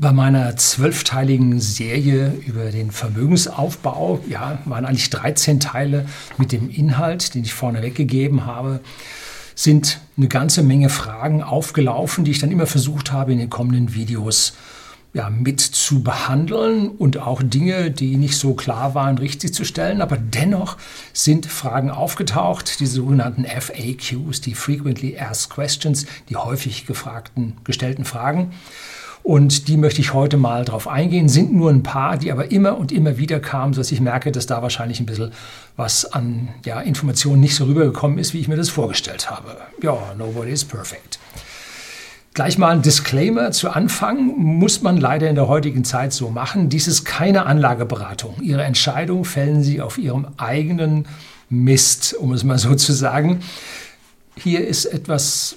Bei meiner zwölfteiligen Serie über den Vermögensaufbau, ja, waren eigentlich 13 Teile mit dem Inhalt, den ich vorne weggegeben habe, sind eine ganze Menge Fragen aufgelaufen, die ich dann immer versucht habe, in den kommenden Videos ja, mit zu behandeln und auch Dinge, die nicht so klar waren, richtig zu stellen. Aber dennoch sind Fragen aufgetaucht, die sogenannten FAQs, die Frequently Asked Questions, die häufig gefragten, gestellten Fragen. Und die möchte ich heute mal drauf eingehen. Sind nur ein paar, die aber immer und immer wieder kamen, sodass ich merke, dass da wahrscheinlich ein bisschen was an ja, Informationen nicht so rübergekommen ist, wie ich mir das vorgestellt habe. Ja, nobody is perfect. Gleich mal ein Disclaimer zu Anfang muss man leider in der heutigen Zeit so machen. Dies ist keine Anlageberatung. Ihre Entscheidung fällen Sie auf Ihrem eigenen Mist, um es mal so zu sagen. Hier ist etwas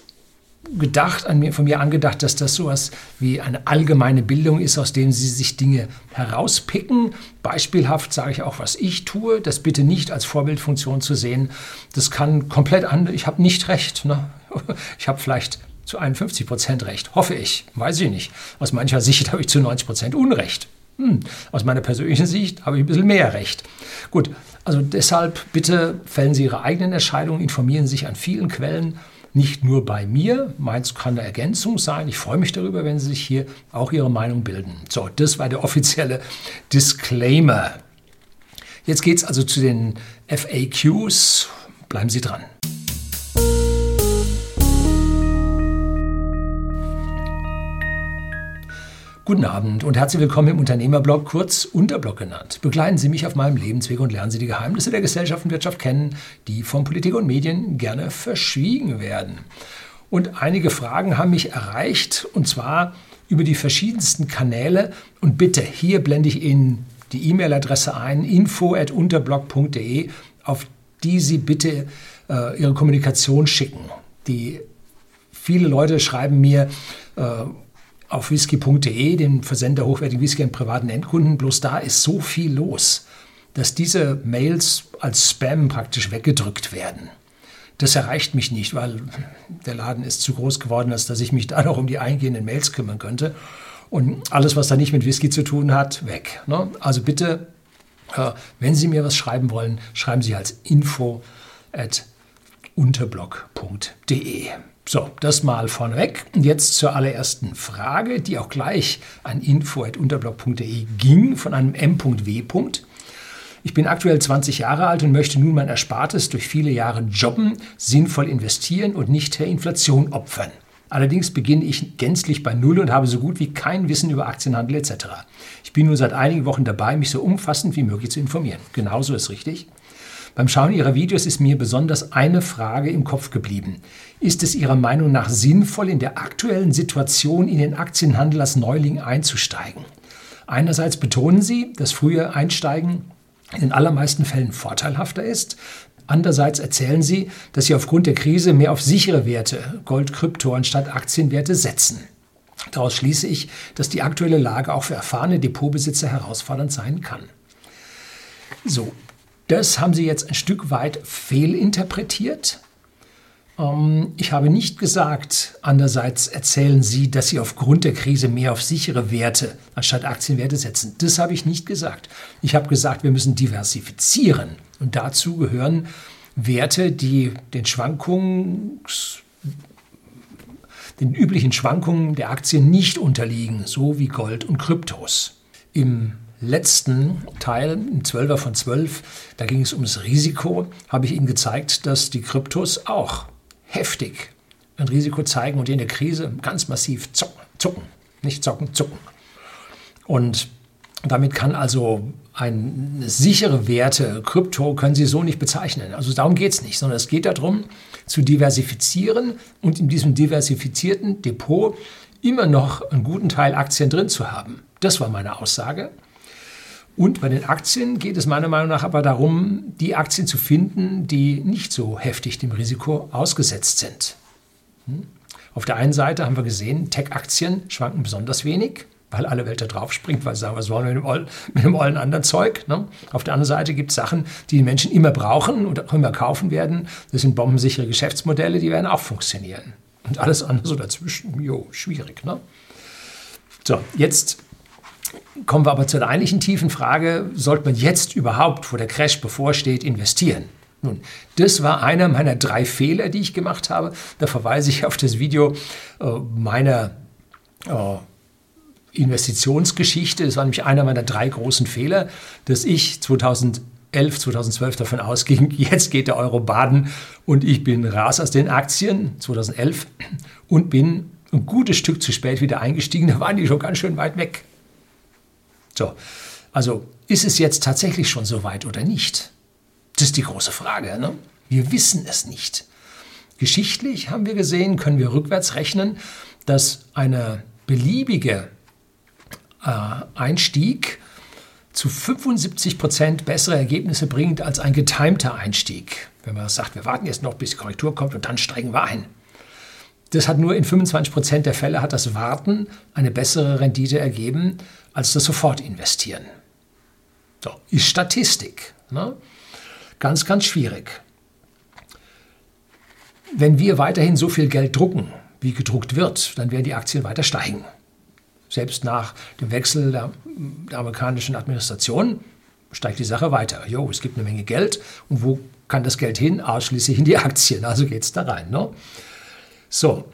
gedacht, an mir, von mir angedacht, dass das sowas wie eine allgemeine Bildung ist, aus dem Sie sich Dinge herauspicken. Beispielhaft sage ich auch, was ich tue, das bitte nicht als Vorbildfunktion zu sehen. Das kann komplett anders. Ich habe nicht recht. Ne? Ich habe vielleicht zu 51 Prozent recht, hoffe ich, weiß ich nicht. Aus mancher Sicht habe ich zu 90 Prozent Unrecht. Hm. Aus meiner persönlichen Sicht habe ich ein bisschen mehr Recht. Gut, also deshalb bitte fällen Sie Ihre eigenen Entscheidungen, informieren Sie sich an vielen Quellen nicht nur bei mir, meins kann eine Ergänzung sein. Ich freue mich darüber, wenn Sie sich hier auch Ihre Meinung bilden. So, das war der offizielle Disclaimer. Jetzt geht es also zu den FAQs. Bleiben Sie dran. Guten Abend und herzlich willkommen im Unternehmerblog, kurz Unterblog genannt. Begleiten Sie mich auf meinem Lebensweg und lernen Sie die Geheimnisse der Gesellschaft und Wirtschaft kennen, die von Politik und Medien gerne verschwiegen werden. Und einige Fragen haben mich erreicht und zwar über die verschiedensten Kanäle. Und bitte, hier blende ich Ihnen die E-Mail-Adresse ein, info.unterblog.de, auf die Sie bitte äh, Ihre Kommunikation schicken. Die viele Leute schreiben mir, äh, auf whisky.de, den Versender hochwertigen Whisky an privaten Endkunden. Bloß da ist so viel los, dass diese Mails als Spam praktisch weggedrückt werden. Das erreicht mich nicht, weil der Laden ist zu groß geworden, als dass ich mich da noch um die eingehenden Mails kümmern könnte. Und alles, was da nicht mit Whisky zu tun hat, weg. Ne? Also bitte, äh, wenn Sie mir was schreiben wollen, schreiben Sie als info at unterblog.de. So, das mal vorneweg. Und jetzt zur allerersten Frage, die auch gleich an info.unterblog.de ging von einem M.W. Ich bin aktuell 20 Jahre alt und möchte nun mein Erspartes durch viele Jahre Jobben sinnvoll investieren und nicht der Inflation opfern. Allerdings beginne ich gänzlich bei Null und habe so gut wie kein Wissen über Aktienhandel etc. Ich bin nun seit einigen Wochen dabei, mich so umfassend wie möglich zu informieren. Genauso ist richtig. Beim Schauen Ihrer Videos ist mir besonders eine Frage im Kopf geblieben. Ist es Ihrer Meinung nach sinnvoll, in der aktuellen Situation in den Aktienhandel als Neuling einzusteigen? Einerseits betonen Sie, dass frühe Einsteigen in den allermeisten Fällen vorteilhafter ist. Andererseits erzählen Sie, dass Sie aufgrund der Krise mehr auf sichere Werte, Gold, Krypto anstatt Aktienwerte setzen. Daraus schließe ich, dass die aktuelle Lage auch für erfahrene Depotbesitzer herausfordernd sein kann. So, das haben Sie jetzt ein Stück weit fehlinterpretiert. Ähm, ich habe nicht gesagt, andererseits erzählen Sie, dass Sie aufgrund der Krise mehr auf sichere Werte anstatt Aktienwerte setzen. Das habe ich nicht gesagt. Ich habe gesagt, wir müssen diversifizieren. Und dazu gehören Werte, die den Schwankungen, den üblichen Schwankungen der Aktien nicht unterliegen, so wie Gold und Kryptos. Im letzten Teil, im 12er von 12, da ging es ums Risiko, habe ich Ihnen gezeigt, dass die Kryptos auch heftig ein Risiko zeigen und in der Krise ganz massiv zucken. zucken. Nicht zocken, zucken. Und damit kann also eine sichere Werte, Krypto, können Sie so nicht bezeichnen. Also darum geht es nicht, sondern es geht darum, zu diversifizieren und in diesem diversifizierten Depot immer noch einen guten Teil Aktien drin zu haben. Das war meine Aussage. Und bei den Aktien geht es meiner Meinung nach aber darum, die Aktien zu finden, die nicht so heftig dem Risiko ausgesetzt sind. Hm? Auf der einen Seite haben wir gesehen, Tech-Aktien schwanken besonders wenig, weil alle Welt da drauf springt, weil sagen, was wollen wir mit dem, All, mit dem allen anderen Zeug. Ne? Auf der anderen Seite gibt es Sachen, die die Menschen immer brauchen und auch immer kaufen werden. Das sind bombensichere Geschäftsmodelle, die werden auch funktionieren. Und alles andere so dazwischen, jo, schwierig. Ne? So, jetzt kommen wir aber zur eigentlichen tiefen Frage, sollte man jetzt überhaupt, wo der Crash bevorsteht, investieren? Nun, das war einer meiner drei Fehler, die ich gemacht habe. Da verweise ich auf das Video äh, meiner äh, Investitionsgeschichte. Das war nämlich einer meiner drei großen Fehler, dass ich 2011, 2012 davon ausging, jetzt geht der Euro baden und ich bin raus aus den Aktien 2011 und bin ein gutes Stück zu spät wieder eingestiegen. Da waren die schon ganz schön weit weg. So, also ist es jetzt tatsächlich schon so weit oder nicht? Das ist die große Frage. Ne? Wir wissen es nicht. Geschichtlich haben wir gesehen, können wir rückwärts rechnen, dass eine beliebige äh, Einstieg zu 75 Prozent bessere Ergebnisse bringt als ein getimter Einstieg. Wenn man sagt, wir warten jetzt noch, bis die Korrektur kommt und dann steigen wir ein. Das hat nur in 25 Prozent der Fälle hat das Warten eine bessere Rendite ergeben als das Sofortinvestieren. So, ist Statistik. Ne? Ganz, ganz schwierig. Wenn wir weiterhin so viel Geld drucken, wie gedruckt wird, dann werden die Aktien weiter steigen. Selbst nach dem Wechsel der, der amerikanischen Administration steigt die Sache weiter. Jo, es gibt eine Menge Geld und wo kann das Geld hin? Ausschließlich in die Aktien, also geht es da rein. Ne? So,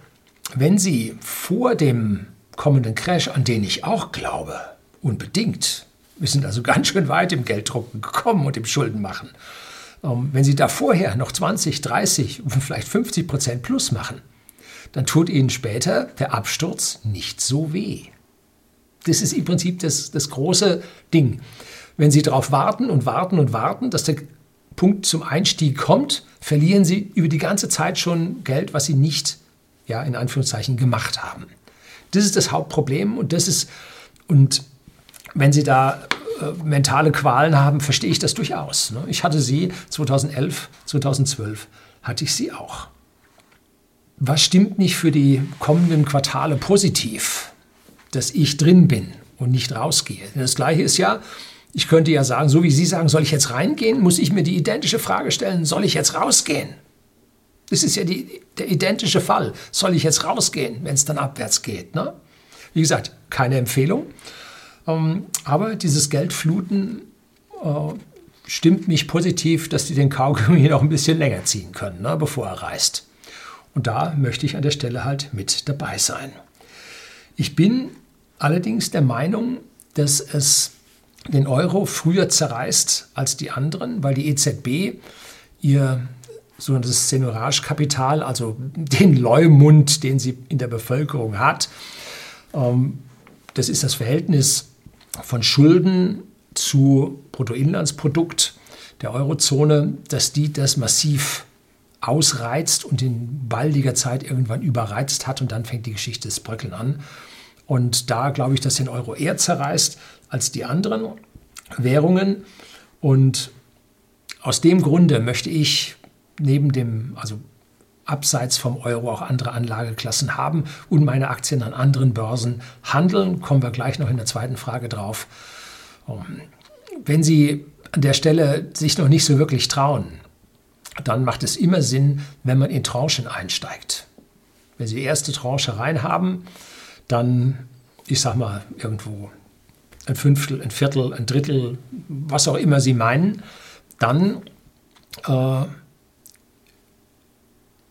wenn Sie vor dem kommenden Crash, an den ich auch glaube, unbedingt, wir sind also ganz schön weit im Gelddrucken gekommen und im Schuldenmachen. Ähm, wenn Sie da vorher noch 20, 30, vielleicht 50 Prozent plus machen, dann tut Ihnen später der Absturz nicht so weh. Das ist im Prinzip das, das große Ding. Wenn Sie darauf warten und warten und warten, dass der Punkt zum Einstieg kommt, verlieren Sie über die ganze Zeit schon Geld, was Sie nicht ja, in Anführungszeichen gemacht haben. Das ist das Hauptproblem und das ist, und wenn Sie da äh, mentale Qualen haben, verstehe ich das durchaus. Ne? Ich hatte sie 2011, 2012 hatte ich sie auch. Was stimmt nicht für die kommenden Quartale positiv? Dass ich drin bin und nicht rausgehe. Das Gleiche ist ja, ich könnte ja sagen, so wie Sie sagen, soll ich jetzt reingehen, muss ich mir die identische Frage stellen, soll ich jetzt rausgehen? Das ist ja die, der identische Fall. Soll ich jetzt rausgehen, wenn es dann abwärts geht? Ne? Wie gesagt, keine Empfehlung. Ähm, aber dieses Geldfluten äh, stimmt mich positiv, dass die den Kaugummi noch ein bisschen länger ziehen können, ne, bevor er reißt. Und da möchte ich an der Stelle halt mit dabei sein. Ich bin allerdings der Meinung, dass es den Euro früher zerreißt als die anderen, weil die EZB ihr sogenanntes Senioragekapital, also den Leumund, den sie in der Bevölkerung hat, ähm, das ist das Verhältnis von Schulden zu Bruttoinlandsprodukt der Eurozone, dass die das massiv ausreizt und in baldiger Zeit irgendwann überreizt hat und dann fängt die Geschichte des Bröckeln an. Und da glaube ich, dass den Euro eher zerreißt als die anderen Währungen. Und aus dem Grunde möchte ich neben dem, also abseits vom Euro auch andere Anlageklassen haben und meine Aktien an anderen Börsen handeln. Kommen wir gleich noch in der zweiten Frage drauf. Wenn Sie an der Stelle sich noch nicht so wirklich trauen, dann macht es immer Sinn, wenn man in Tranchen einsteigt. Wenn Sie die erste Tranche rein haben, dann, ich sag mal, irgendwo ein Fünftel, ein Viertel, ein Drittel, was auch immer Sie meinen, dann äh,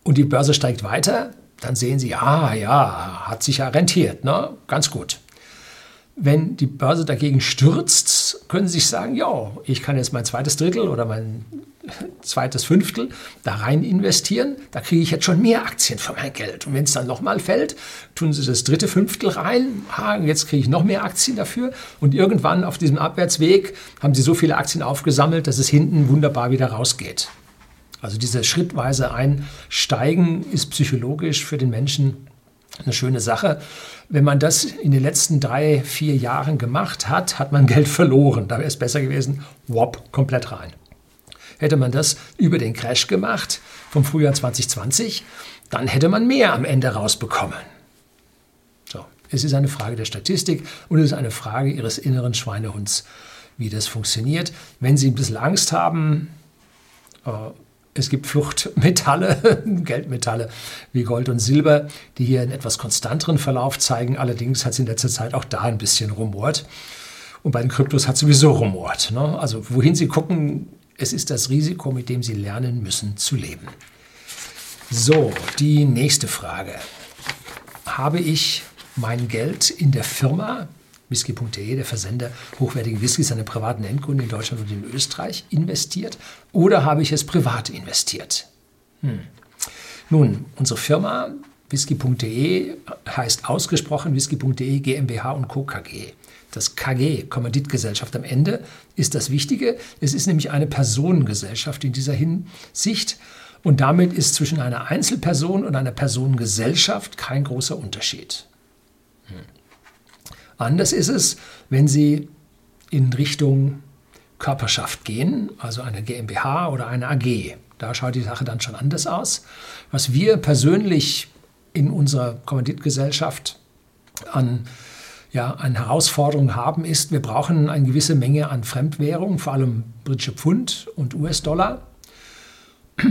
und die Börse steigt weiter, dann sehen Sie, ah ja, hat sich ja rentiert, ne? ganz gut. Wenn die Börse dagegen stürzt, können Sie sich sagen, ja, ich kann jetzt mein zweites Drittel oder mein zweites Fünftel da rein investieren, da kriege ich jetzt schon mehr Aktien für mein Geld. Und wenn es dann nochmal fällt, tun Sie das dritte Fünftel rein, ah, jetzt kriege ich noch mehr Aktien dafür. Und irgendwann auf diesem Abwärtsweg haben Sie so viele Aktien aufgesammelt, dass es hinten wunderbar wieder rausgeht. Also dieses schrittweise Einsteigen ist psychologisch für den Menschen eine schöne Sache. Wenn man das in den letzten drei, vier Jahren gemacht hat, hat man Geld verloren. Da wäre es besser gewesen, wop, komplett rein. Hätte man das über den Crash gemacht vom Frühjahr 2020, dann hätte man mehr am Ende rausbekommen. So, es ist eine Frage der Statistik und es ist eine Frage Ihres inneren Schweinehunds, wie das funktioniert. Wenn Sie ein bisschen Angst haben, äh, Es gibt Fluchtmetalle, Geldmetalle wie Gold und Silber, die hier einen etwas konstanteren Verlauf zeigen. Allerdings hat es in letzter Zeit auch da ein bisschen rumort. Und bei den Kryptos hat es sowieso rumort. Ne? Also wohin Sie gucken, es ist das Risiko, mit dem Sie lernen müssen zu leben. So, die nächste Frage. Habe ich mein Geld in der Firma whisky.de, der Versender hochwertigen Whiskys an den privaten Endkunden in Deutschland und in Österreich, investiert oder habe ich es privat investiert? Hm. Nun, unsere Firma whisky.de heißt ausgesprochen whisky.de GmbH und Co. KG. Das KG, Kommanditgesellschaft am Ende, ist das Wichtige. Es ist nämlich eine Personengesellschaft in dieser Hinsicht. Und damit ist zwischen einer Einzelperson und einer Personengesellschaft kein großer Unterschied. Hm. Anders ist es, wenn Sie in Richtung Körperschaft gehen, also eine GmbH oder eine AG. Da schaut die Sache dann schon anders aus. Was wir persönlich in unserer Kommanditgesellschaft an, ja, an Herausforderungen haben, ist, wir brauchen eine gewisse Menge an Fremdwährung, vor allem britische Pfund und US-Dollar,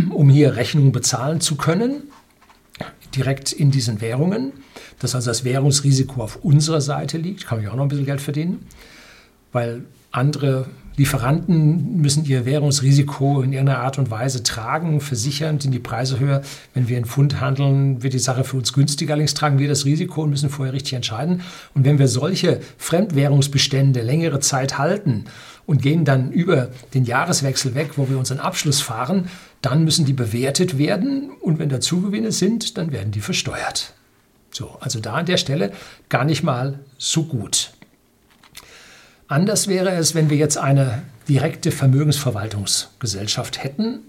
um hier Rechnungen bezahlen zu können, direkt in diesen Währungen. Dass also das Währungsrisiko auf unserer Seite liegt, kann ich auch noch ein bisschen Geld verdienen, weil andere Lieferanten müssen ihr Währungsrisiko in irgendeiner Art und Weise tragen, versichern, sind die Preise höher. Wenn wir in Pfund handeln, wird die Sache für uns günstiger. Allerdings tragen wir das Risiko und müssen vorher richtig entscheiden. Und wenn wir solche Fremdwährungsbestände längere Zeit halten und gehen dann über den Jahreswechsel weg, wo wir unseren Abschluss fahren, dann müssen die bewertet werden. Und wenn da Zugewinne sind, dann werden die versteuert. So, also da an der Stelle gar nicht mal so gut. Anders wäre es, wenn wir jetzt eine direkte Vermögensverwaltungsgesellschaft hätten.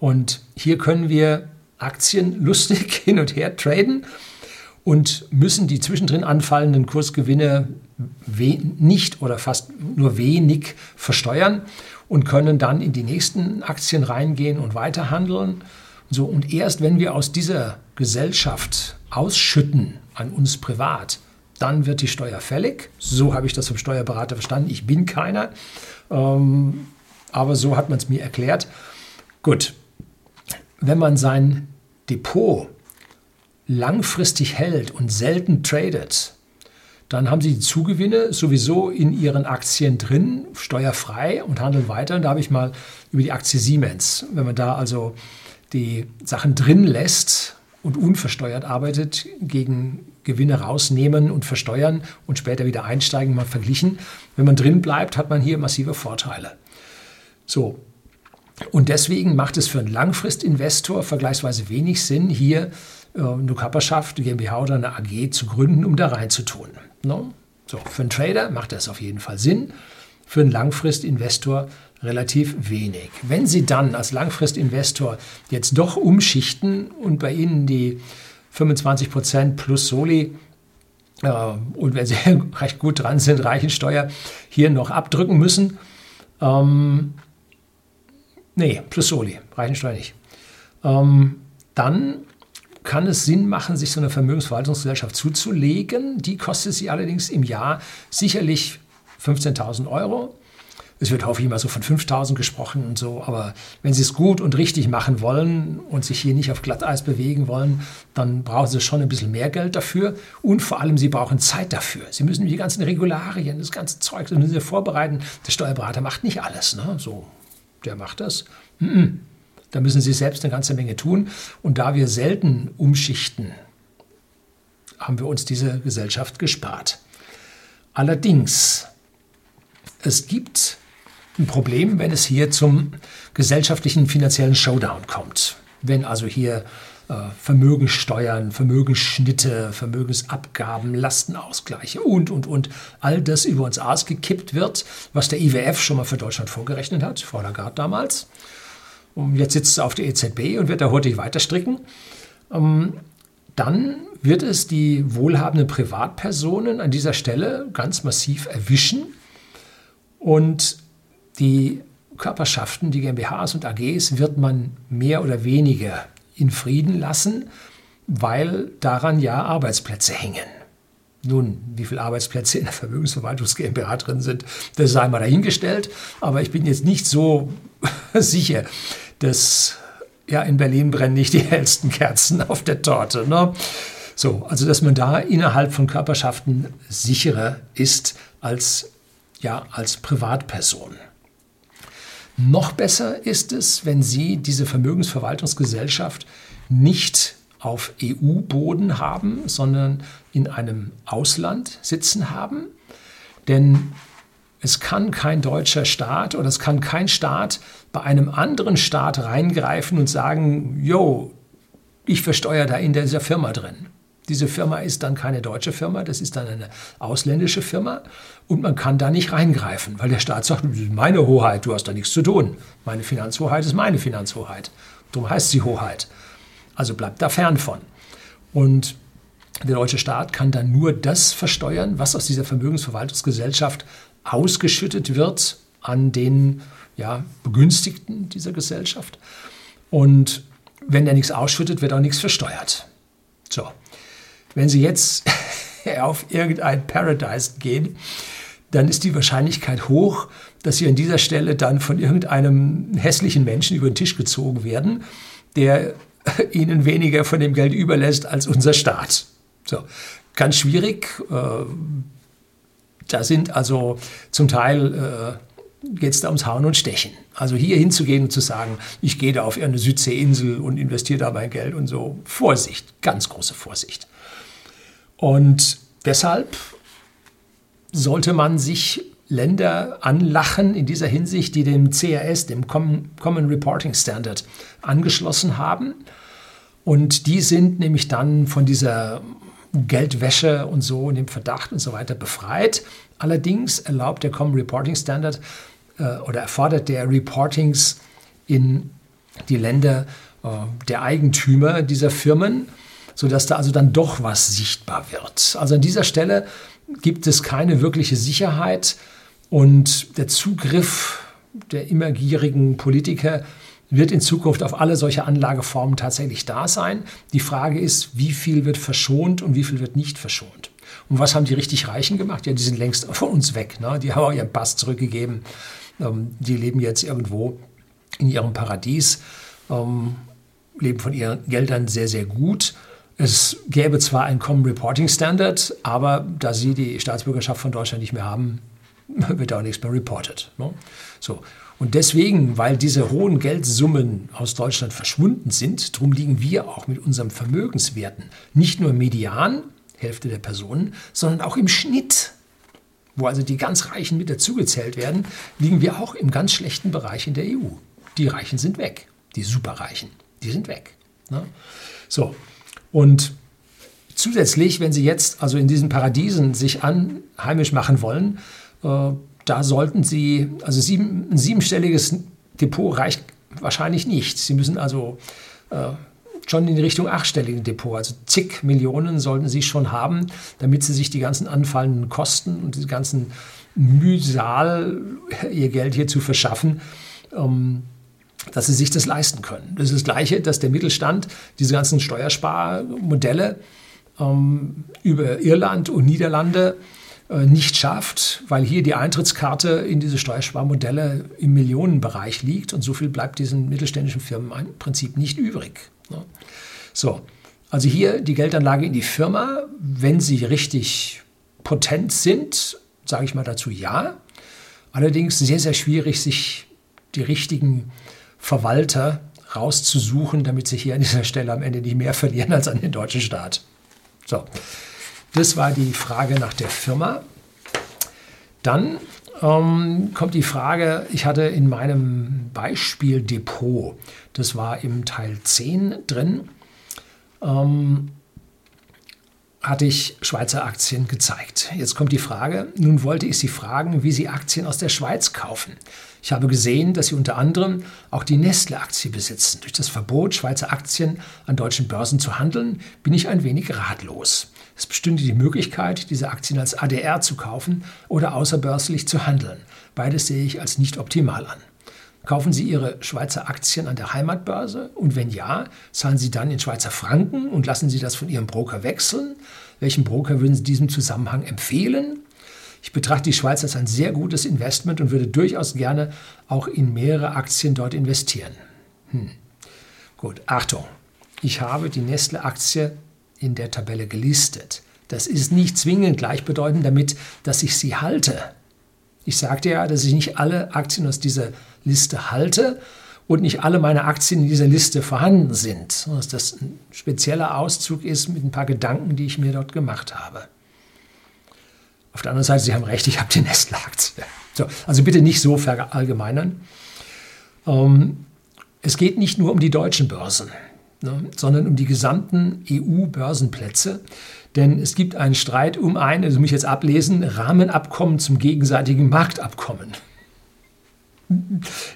Und hier können wir Aktien lustig hin und her traden und müssen die zwischendrin anfallenden Kursgewinne nicht oder fast nur wenig versteuern und können dann in die nächsten Aktien reingehen und weiterhandeln. So, und erst wenn wir aus dieser Gesellschaft ausschütten an uns privat, dann wird die Steuer fällig. So habe ich das vom Steuerberater verstanden. Ich bin keiner, ähm, aber so hat man es mir erklärt. Gut, wenn man sein Depot langfristig hält und selten tradet, dann haben Sie die Zugewinne sowieso in Ihren Aktien drin, steuerfrei und handeln weiter. Und da habe ich mal über die Aktie Siemens, wenn man da also die Sachen drin lässt, und unversteuert arbeitet, gegen Gewinne rausnehmen und versteuern und später wieder einsteigen, mal verglichen. Wenn man drin bleibt, hat man hier massive Vorteile. So. Und deswegen macht es für einen Langfristinvestor vergleichsweise wenig Sinn, hier äh, eine Körperschaft, eine GmbH oder eine AG zu gründen, um da reinzutun. No? So, für einen Trader macht das auf jeden Fall Sinn. Für einen Langfristinvestor relativ wenig. Wenn Sie dann als Langfristinvestor jetzt doch umschichten und bei Ihnen die 25% plus Soli äh, und wenn Sie recht gut dran sind, Reichensteuer hier noch abdrücken müssen, ähm, nee, plus Soli, Reichensteuer nicht, ähm, dann kann es Sinn machen, sich so eine Vermögensverwaltungsgesellschaft zuzulegen. Die kostet Sie allerdings im Jahr sicherlich 15.000 Euro. Es wird häufig immer so von 5000 gesprochen und so, aber wenn Sie es gut und richtig machen wollen und sich hier nicht auf Glatteis bewegen wollen, dann brauchen Sie schon ein bisschen mehr Geld dafür und vor allem Sie brauchen Zeit dafür. Sie müssen die ganzen Regularien, das ganze Zeug, das müssen Sie vorbereiten. Der Steuerberater macht nicht alles, ne? so, der macht das. Da müssen Sie selbst eine ganze Menge tun und da wir selten umschichten, haben wir uns diese Gesellschaft gespart. Allerdings, es gibt ein Problem, wenn es hier zum gesellschaftlichen finanziellen Showdown kommt. Wenn also hier äh, Vermögenssteuern, Vermögensschnitte, Vermögensabgaben, Lastenausgleiche und, und, und, all das über uns ausgekippt wird, was der IWF schon mal für Deutschland vorgerechnet hat, Frau Lagarde damals. Und jetzt sitzt sie auf der EZB und wird da hurtig weiter stricken. Ähm, dann wird es die wohlhabenden Privatpersonen an dieser Stelle ganz massiv erwischen und die Körperschaften, die GmbHs und AGs, wird man mehr oder weniger in Frieden lassen, weil daran ja Arbeitsplätze hängen. Nun, wie viele Arbeitsplätze in der Vermögensverwaltungs GmbH drin sind, das sei mal dahingestellt. Aber ich bin jetzt nicht so sicher, dass ja, in Berlin brennen nicht die hellsten Kerzen auf der Torte. Ne? So, also dass man da innerhalb von Körperschaften sicherer ist als, ja, als Privatperson. Noch besser ist es, wenn Sie diese Vermögensverwaltungsgesellschaft nicht auf EU-Boden haben, sondern in einem Ausland sitzen haben. Denn es kann kein deutscher Staat oder es kann kein Staat bei einem anderen Staat reingreifen und sagen, jo, ich versteuere da in dieser Firma drin. Diese Firma ist dann keine deutsche Firma, das ist dann eine ausländische Firma und man kann da nicht reingreifen, weil der Staat sagt, das ist meine Hoheit, du hast da nichts zu tun. Meine Finanzhoheit ist meine Finanzhoheit. Darum heißt sie Hoheit. Also bleibt da fern von. Und der deutsche Staat kann dann nur das versteuern, was aus dieser Vermögensverwaltungsgesellschaft ausgeschüttet wird an den ja, Begünstigten dieser Gesellschaft. Und wenn er nichts ausschüttet, wird auch nichts versteuert. So, wenn Sie jetzt auf irgendein Paradise gehen, dann ist die Wahrscheinlichkeit hoch, dass Sie an dieser Stelle dann von irgendeinem hässlichen Menschen über den Tisch gezogen werden, der Ihnen weniger von dem Geld überlässt als unser Staat. So, ganz schwierig. Äh, da sind also zum Teil äh, geht es da ums Hauen und Stechen. Also hier hinzugehen und zu sagen, ich gehe da auf irgendeine Südseeinsel und investiere da mein Geld und so. Vorsicht, ganz große Vorsicht. Und deshalb sollte man sich Länder anlachen in dieser Hinsicht, die dem CRS, dem Common Reporting Standard, angeschlossen haben. Und die sind nämlich dann von dieser Geldwäsche und so und dem Verdacht und so weiter befreit. Allerdings erlaubt der Common Reporting Standard äh, oder erfordert der Reportings in die Länder äh, der Eigentümer dieser Firmen, sodass da also dann doch was sichtbar wird. Also an dieser Stelle gibt es keine wirkliche Sicherheit und der Zugriff der immer gierigen Politiker wird in Zukunft auf alle solche Anlageformen tatsächlich da sein. Die Frage ist, wie viel wird verschont und wie viel wird nicht verschont. Und was haben die richtig Reichen gemacht? Ja, die sind längst von uns weg. Ne? Die haben auch ihren Pass zurückgegeben. Ähm, die leben jetzt irgendwo in ihrem Paradies, ähm, leben von ihren Geldern sehr, sehr gut. Es gäbe zwar ein Common Reporting Standard, aber da sie die Staatsbürgerschaft von Deutschland nicht mehr haben, wird auch nichts mehr reported. Ne? So. Und deswegen, weil diese hohen Geldsummen aus Deutschland verschwunden sind, darum liegen wir auch mit unseren Vermögenswerten nicht nur median, Hälfte der Personen, sondern auch im Schnitt, wo also die ganz Reichen mit dazugezählt werden, liegen wir auch im ganz schlechten Bereich in der EU. Die Reichen sind weg, die Superreichen, die sind weg. Ne? So, und zusätzlich, wenn Sie jetzt also in diesen Paradiesen sich anheimisch machen wollen, äh, da sollten Sie, also sieben, ein siebenstelliges Depot reicht wahrscheinlich nicht. Sie müssen also äh, schon in Richtung achtstelligen Depot, also zig Millionen sollten Sie schon haben, damit Sie sich die ganzen anfallenden Kosten und die ganzen Mühsal, Ihr Geld hier zu verschaffen, ähm, dass Sie sich das leisten können. Das ist das Gleiche, dass der Mittelstand diese ganzen Steuersparmodelle ähm, über Irland und Niederlande äh, nicht schafft, weil hier die Eintrittskarte in diese Steuersparmodelle im Millionenbereich liegt und so viel bleibt diesen mittelständischen Firmen im Prinzip nicht übrig. Ne? So, also hier die Geldanlage in die Firma, wenn sie richtig potent sind, sage ich mal dazu ja. Allerdings sehr, sehr schwierig, sich die richtigen Verwalter rauszusuchen, damit sie hier an dieser Stelle am Ende nicht mehr verlieren als an den deutschen Staat. So. Das war die Frage nach der Firma. Dann ähm, kommt die Frage, ich hatte in meinem Beispieldepot, das war im Teil 10 drin, ähm, hatte ich Schweizer Aktien gezeigt. Jetzt kommt die Frage, nun wollte ich Sie fragen, wie Sie Aktien aus der Schweiz kaufen. Ich habe gesehen, dass Sie unter anderem auch die Nestle-Aktie besitzen. Durch das Verbot, Schweizer Aktien an deutschen Börsen zu handeln, bin ich ein wenig ratlos. Es bestünde die Möglichkeit, diese Aktien als ADR zu kaufen oder außerbörslich zu handeln. Beides sehe ich als nicht optimal an. Kaufen Sie Ihre Schweizer Aktien an der Heimatbörse? Und wenn ja, zahlen Sie dann in Schweizer Franken und lassen Sie das von Ihrem Broker wechseln? Welchen Broker würden Sie in diesem Zusammenhang empfehlen? Ich betrachte die Schweiz als ein sehr gutes Investment und würde durchaus gerne auch in mehrere Aktien dort investieren. Hm. Gut, Achtung. Ich habe die Nestle-Aktie in der Tabelle gelistet. Das ist nicht zwingend gleichbedeutend damit, dass ich sie halte. Ich sagte ja, dass ich nicht alle Aktien aus dieser Liste halte und nicht alle meine Aktien in dieser Liste vorhanden sind, dass das ein spezieller Auszug ist mit ein paar Gedanken, die ich mir dort gemacht habe. Auf der anderen Seite, Sie haben recht, ich habe die Nestle-Aktie. So, also bitte nicht so verallgemeinern. Ähm, es geht nicht nur um die deutschen Börsen, ne, sondern um die gesamten EU-Börsenplätze. Denn es gibt einen Streit um ein, also muss ich jetzt ablesen, Rahmenabkommen zum gegenseitigen Marktabkommen.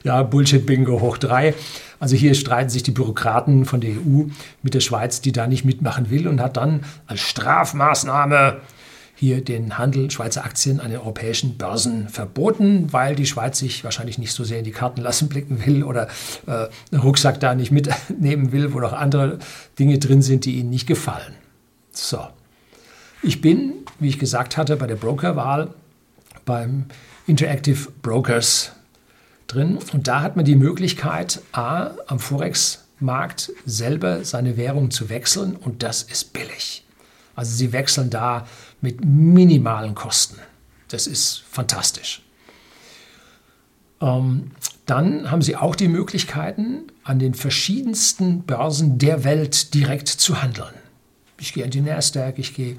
Ja, Bullshit-Bingo hoch drei. Also hier streiten sich die Bürokraten von der EU mit der Schweiz, die da nicht mitmachen will und hat dann als Strafmaßnahme hier den Handel Schweizer Aktien an den europäischen Börsen verboten, weil die Schweiz sich wahrscheinlich nicht so sehr in die Karten lassen blicken will oder äh, einen Rucksack da nicht mitnehmen will, wo noch andere Dinge drin sind, die ihnen nicht gefallen. So. Ich bin, wie ich gesagt hatte, bei der Brokerwahl beim Interactive Brokers drin und da hat man die Möglichkeit, A, am Forex-Markt selber seine Währung zu wechseln und das ist billig. Also sie wechseln da mit minimalen Kosten. Das ist fantastisch. Ähm, dann haben Sie auch die Möglichkeiten, an den verschiedensten Börsen der Welt direkt zu handeln. Ich gehe an die Nasdaq, ich gehe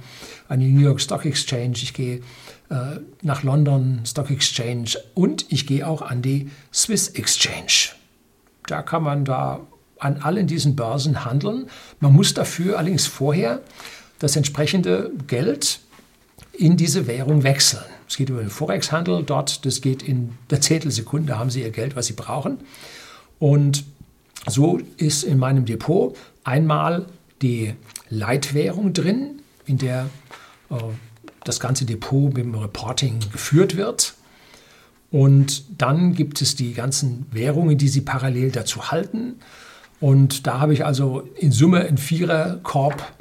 an die New York Stock Exchange, ich gehe äh, nach London Stock Exchange und ich gehe auch an die Swiss Exchange. Da kann man da an allen diesen Börsen handeln. Man muss dafür allerdings vorher das entsprechende Geld in diese Währung wechseln. Es geht über den Forex-Handel dort, das geht in der Zehntelsekunde, haben Sie Ihr Geld, was Sie brauchen. Und so ist in meinem Depot einmal die Leitwährung drin, in der äh, das ganze Depot mit dem Reporting geführt wird. Und dann gibt es die ganzen Währungen, die Sie parallel dazu halten. Und da habe ich also in Summe einen Viererkorb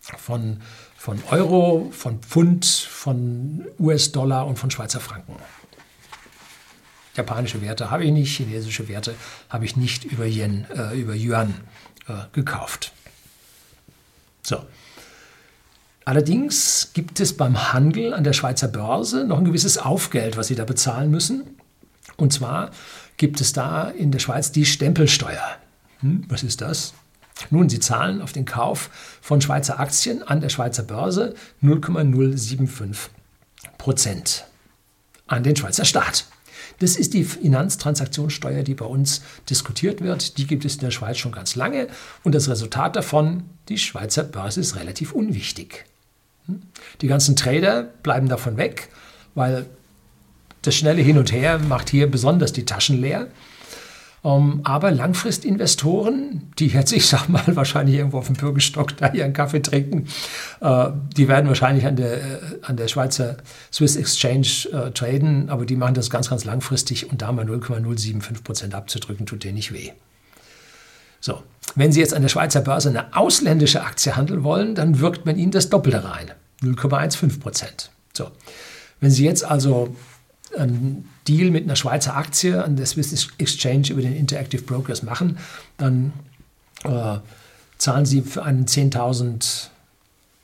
von von Euro, von Pfund, von US-Dollar und von Schweizer Franken. Japanische Werte habe ich nicht, chinesische Werte habe ich nicht über Yen, äh, über Yuan äh, gekauft. So. Allerdings gibt es beim Handel an der Schweizer Börse noch ein gewisses Aufgeld, was Sie da bezahlen müssen. Und zwar gibt es da in der Schweiz die Stempelsteuer. Hm, was ist das? Nun, Sie zahlen auf den Kauf von Schweizer Aktien an der Schweizer Börse 0,075 Prozent an den Schweizer Staat. Das ist die Finanztransaktionssteuer, die bei uns diskutiert wird. Die gibt es in der Schweiz schon ganz lange. Und das Resultat davon, die Schweizer Börse ist relativ unwichtig. Hm? Die ganzen Trader bleiben davon weg, weil das schnelle Hin und Her macht hier besonders die Taschen leer. Ähm, aber Langfristinvestoren, die jetzt, ich sag mal, wahrscheinlich irgendwo auf dem Bürgerstock da ihren Kaffee trinken, äh, die werden wahrscheinlich an der, äh, an der Schweizer Swiss Exchange äh, traden, aber die machen das ganz, ganz langfristig und da mal 0,075 Prozent abzudrücken, tut denen nicht weh. So, wenn Sie jetzt an der Schweizer Börse eine ausländische Aktie handeln wollen, dann wirkt man Ihnen das Doppelte rein, 0,15 Prozent. So, wenn Sie jetzt also einen Deal mit einer Schweizer Aktie an der Swiss Exchange über den Interactive Brokers machen, dann äh, zahlen Sie für einen 10.000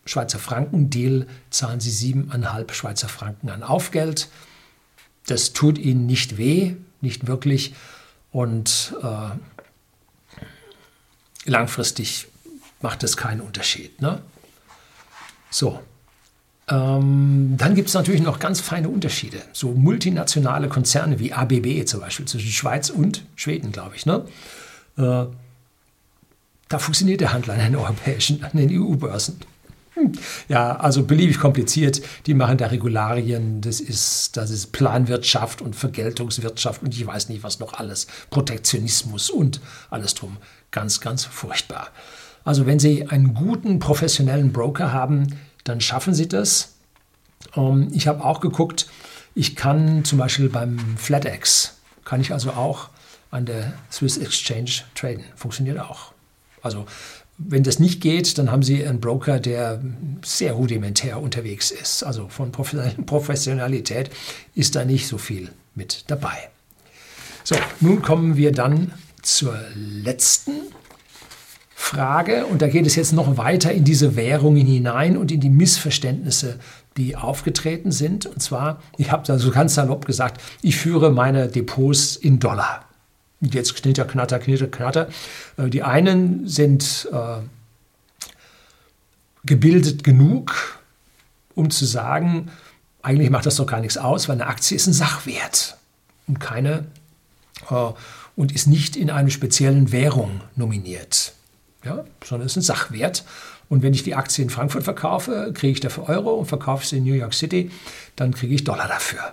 Schweizer Franken Deal, zahlen Sie 7,5 Schweizer Franken an Aufgeld. Das tut Ihnen nicht weh, nicht wirklich. Und äh, langfristig macht es keinen Unterschied. Ne? So, ähm, dann gibt es natürlich noch ganz feine Unterschiede. So multinationale Konzerne wie ABB zum Beispiel zwischen Schweiz und Schweden, glaube ich. Ne? Äh, da funktioniert der Handel an den europäischen, an den EU-Börsen. Hm. Ja, also beliebig kompliziert. Die machen da Regularien. Das ist, das ist Planwirtschaft und Vergeltungswirtschaft und ich weiß nicht, was noch alles. Protektionismus und alles drum. Ganz, ganz furchtbar. Also wenn Sie einen guten professionellen Broker haben, dann schaffen sie das. Ähm, ich habe auch geguckt, ich kann zum Beispiel beim FlatEx, kann ich also auch an der Swiss Exchange traden. Funktioniert auch. Also wenn das nicht geht, dann haben Sie einen Broker, der sehr rudimentär unterwegs ist. Also von Professionalität ist da nicht so viel mit dabei. So, nun kommen wir dann zur letzten Frage, und da geht es jetzt noch weiter in diese Währungen hinein und in die Missverständnisse, die aufgetreten sind. Und zwar, ich habe da so ganz salopp gesagt, ich führe meine Depots in Dollar. Und jetzt knitter, knatter, knitter, knatter. Äh, die einen sind äh, gebildet genug, um zu sagen, eigentlich macht das doch gar nichts aus, weil eine Aktie ist ein Sachwert und keine äh, und ist nicht in einer speziellen Währung nominiert, ja, sondern ist ein Sachwert. Und wenn ich die Aktie in Frankfurt verkaufe, kriege ich dafür Euro und verkaufe sie in New York City, dann kriege ich Dollar dafür.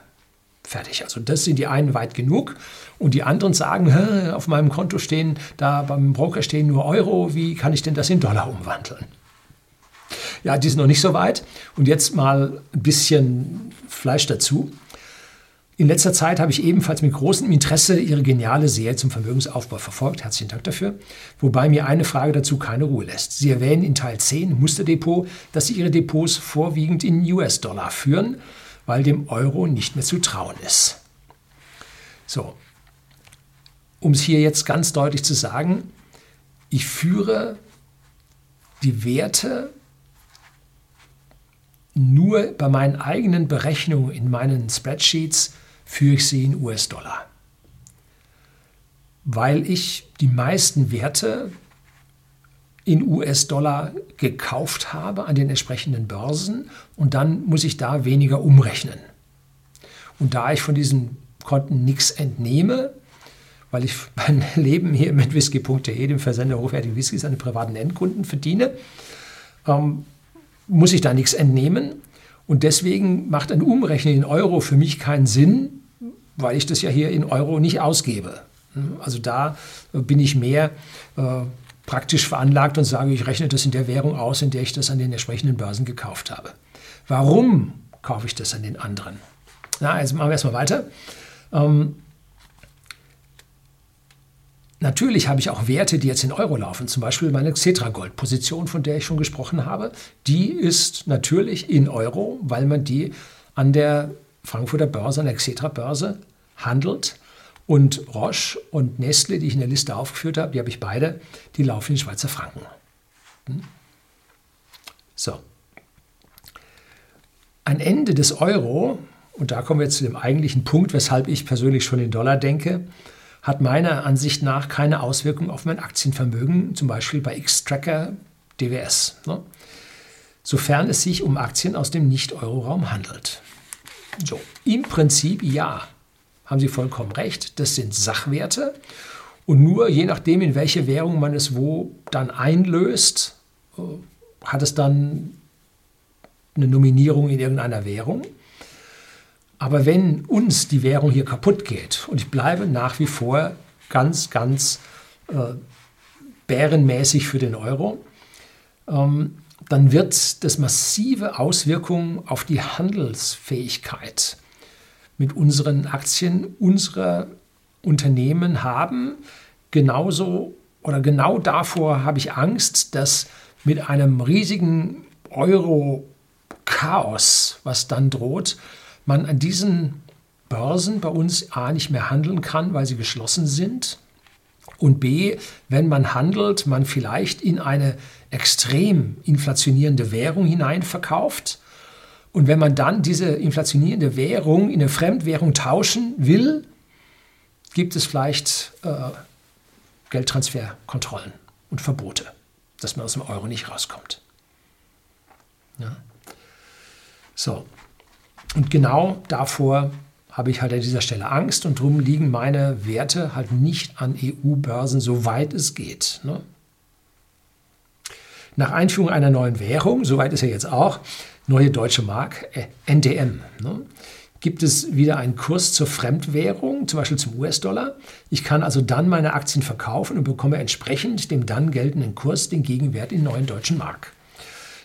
Fertig. Also das sind die einen weit genug und die anderen sagen, auf meinem Konto stehen, da beim Broker stehen nur Euro, wie kann ich denn das in Dollar umwandeln? Ja, die sind noch nicht so weit. Und jetzt mal ein bisschen Fleisch dazu. In letzter Zeit habe ich ebenfalls mit großem Interesse Ihre geniale Serie zum Vermögensaufbau verfolgt. Herzlichen Dank dafür. Wobei mir eine Frage dazu keine Ruhe lässt. Sie erwähnen in Teil 10 Musterdepot, dass Sie Ihre Depots vorwiegend in US-Dollar führen, weil dem Euro nicht mehr zu trauen ist. So, um es hier jetzt ganz deutlich zu sagen, ich führe die Werte nur bei meinen eigenen Berechnungen in meinen Spreadsheets führe ich sie in US-Dollar. Weil ich die meisten Werte in US-Dollar gekauft habe an den entsprechenden Börsen und dann muss ich da weniger umrechnen. Und da ich von diesen Konten nichts entnehme, weil ich mein Leben hier mit whisky.de, dem Versender hochwertigen Whiskys an den privaten Endkunden verdiene, ähm, muss ich da nichts entnehmen. Und deswegen macht ein Umrechnen in Euro für mich keinen Sinn, weil ich das ja hier in Euro nicht ausgebe. Also da bin ich mehr äh, praktisch veranlagt und sage, ich rechne das in der Währung aus, in der ich das an den entsprechenden Börsen gekauft habe. Warum kaufe ich das an den anderen? Na, jetzt machen wir erstmal weiter. Ähm, Natürlich habe ich auch Werte, die jetzt in Euro laufen. Zum Beispiel meine Xetra-Gold-Position, von der ich schon gesprochen habe. Die ist natürlich in Euro, weil man die an der Frankfurter Börse, an der Xetra-Börse handelt. Und Roche und Nestle, die ich in der Liste aufgeführt habe, die habe ich beide, die laufen in Schweizer Franken. Hm? So. Ein Ende des Euro, und da kommen wir jetzt zu dem eigentlichen Punkt, weshalb ich persönlich schon in Dollar denke, hat meiner Ansicht nach keine Auswirkung auf mein Aktienvermögen, zum Beispiel bei X-Tracker DWS, ne? sofern es sich um Aktien aus dem Nicht-Euro-Raum handelt. So, im Prinzip ja, haben Sie vollkommen recht, das sind Sachwerte und nur je nachdem, in welche Währung man es wo dann einlöst, äh, hat es dann eine Nominierung in irgendeiner Währung. Aber wenn uns die Währung hier kaputt geht, und ich bleibe nach wie vor ganz, ganz äh, bärenmäßig für den Euro, ähm, dann wird das massive Auswirkungen auf die Handelsfähigkeit mit unseren Aktien unserer Unternehmen haben. Genauso oder genau davor habe ich Angst, dass mit einem riesigen Euro-Chaos, was dann droht, man an diesen Börsen bei uns A nicht mehr handeln kann, weil sie geschlossen sind und B, wenn man handelt, man vielleicht in eine extrem inflationierende Währung hinein verkauft. Und wenn man dann diese inflationierende Währung in eine Fremdwährung tauschen will, gibt es vielleicht äh, Geldtransferkontrollen und Verbote, dass man aus dem Euro nicht rauskommt. Ja. So. Und genau davor habe ich halt an dieser Stelle Angst und darum liegen meine Werte halt nicht an EU-Börsen, soweit es geht. Ne? Nach Einführung einer neuen Währung, soweit ist er jetzt auch, neue deutsche Mark, äh, NDM, ne? gibt es wieder einen Kurs zur Fremdwährung, zum Beispiel zum US-Dollar. Ich kann also dann meine Aktien verkaufen und bekomme entsprechend dem dann geltenden Kurs den Gegenwert in neuen deutschen Mark.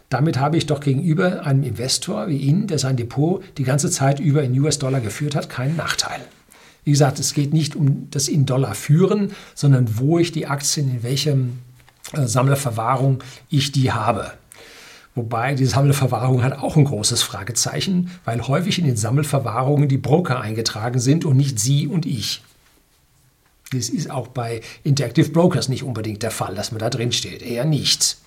Damit habe ich doch gegenüber einem Investor wie Ihnen, der sein Depot die ganze Zeit über in US-Dollar geführt hat, keinen Nachteil. Wie gesagt, es geht nicht um das in Dollar führen, sondern wo ich die Aktien, in welchem äh, Sammlerverwahrung ich die habe. Wobei die Sammelverwahrung hat auch ein großes Fragezeichen, weil häufig in den Sammelverwahrungen die Broker eingetragen sind und nicht Sie und ich. Das ist auch bei Interactive Brokers nicht unbedingt der Fall, dass man da drin steht. Eher nicht.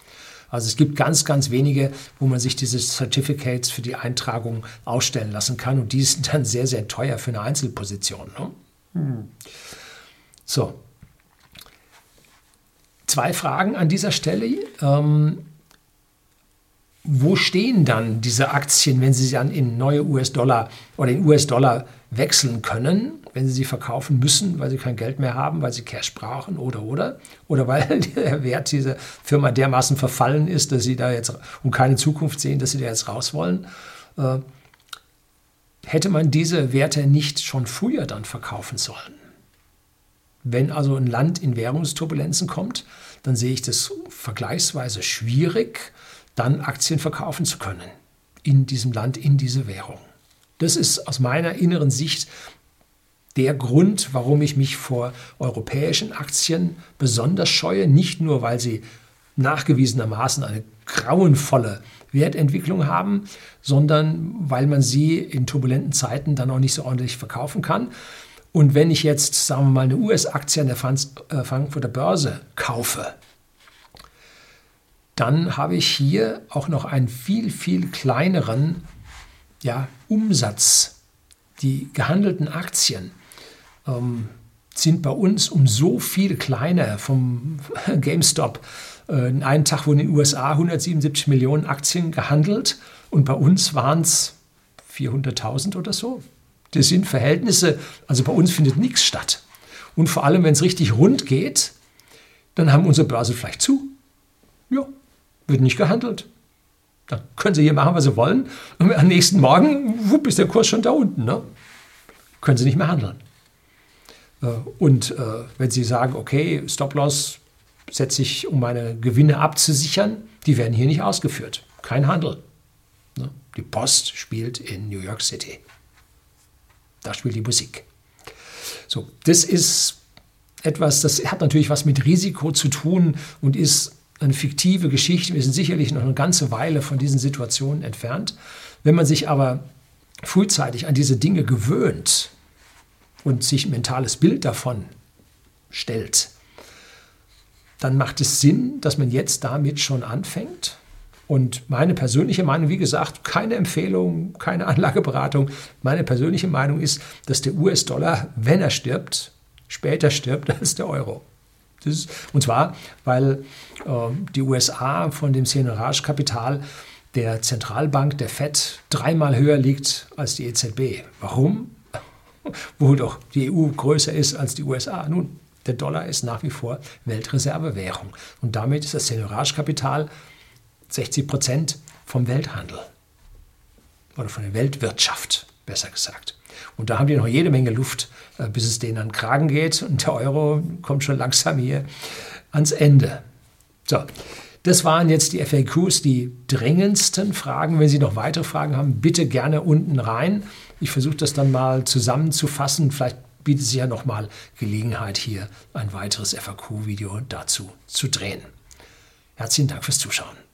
Also es gibt ganz, ganz wenige, wo man sich diese Certificates für die Eintragung ausstellen lassen kann und die sind dann sehr, sehr teuer für eine Einzelposition. Ne? Hm. So. Zwei Fragen an dieser Stelle. Ähm, wo stehen dann diese Aktien, wenn Sie dann in neue US-Dollar oder in US-Dollar wechseln können, wenn Sie sie verkaufen müssen, weil Sie kein Geld mehr haben, weil Sie Cash brauchen oder oder oder weil der Wert dieser Firma dermaßen verfallen ist, dass Sie da jetzt und keine Zukunft sehen, dass Sie da jetzt raus wollen. Äh, hätte man diese Werte nicht schon früher dann verkaufen sollen? Wenn also ein Land in Währungsturbulenzen kommt, dann sehe ich das vergleichsweise schwierig, dann Aktien verkaufen zu können in diesem Land, in diese Währung. Das ist aus meiner inneren Sicht der Grund, warum ich mich vor europäischen Aktien besonders scheue. Nicht nur, weil sie nachgewiesenermaßen eine grauenvolle Wertentwicklung haben, sondern weil man sie in turbulenten Zeiten dann auch nicht so ordentlich verkaufen kann. Und wenn ich jetzt, sagen wir mal, eine US-Aktie an der äh, Frankfurter Börse kaufe, dann habe ich hier auch noch einen viel, viel kleineren ja, Umsatz. Die gehandelten Aktien ähm, sind bei uns um so viel kleiner vom GameStop. Äh, in einem Tag wurden in den USA 177 Millionen Aktien gehandelt und bei uns waren es 400.000 oder so. Das sind Verhältnisse, also bei uns findet nichts statt. Und vor allem, wenn es richtig rund geht, dann haben unsere Börse vielleicht zu. Ja, wird nicht gehandelt. Dann können Sie hier machen, was Sie wollen. Und am nächsten Morgen, wupp, ist der Kurs schon da unten. Ne? Können Sie nicht mehr handeln. Äh, und äh, wenn Sie sagen, okay, Stop-Loss setze ich, um meine Gewinne abzusichern, die werden hier nicht ausgeführt. Kein Handel. Ne? Die Post spielt in New York City. Da spielt die Musik. So, das ist etwas, das hat natürlich was mit Risiko zu tun und ist eine fiktive Geschichte. Wir sind sicherlich noch eine ganze Weile von diesen Situationen entfernt. Wenn man sich aber frühzeitig an diese Dinge gewöhnt und sich ein mentales Bild davon stellt, dann macht es Sinn, dass man jetzt damit schon anfängt. Und meine persönliche Meinung, wie gesagt, keine Empfehlung, keine Anlageberatung. Meine persönliche Meinung ist, dass der US-Dollar, wenn er stirbt, später stirbt als der Euro. Ist, und zwar, weil äh, die USA von dem Seigniorage-Kapital der Zentralbank, der FED, dreimal höher liegt als die EZB. Warum? Wo doch die EU größer ist als die USA. Nun, der Dollar ist nach wie vor Weltreservewährung. Und damit ist das Seigniorage-Kapital 60 Prozent vom Welthandel oder von der Weltwirtschaft, besser gesagt. Und da haben die noch jede Menge Luft, äh, bis es denen an den Kragen geht. Und der Euro kommt schon langsam hier ans Ende. So, das waren jetzt die FAQs, die dringendsten Fragen. Wenn Sie noch weitere Fragen haben, bitte gerne unten rein. Ich versuche das dann mal zusammenzufassen. Vielleicht bietet sich ja noch mal Gelegenheit, hier ein weiteres FAQ-Video dazu zu drehen. Herzlichen Dank fürs Zuschauen.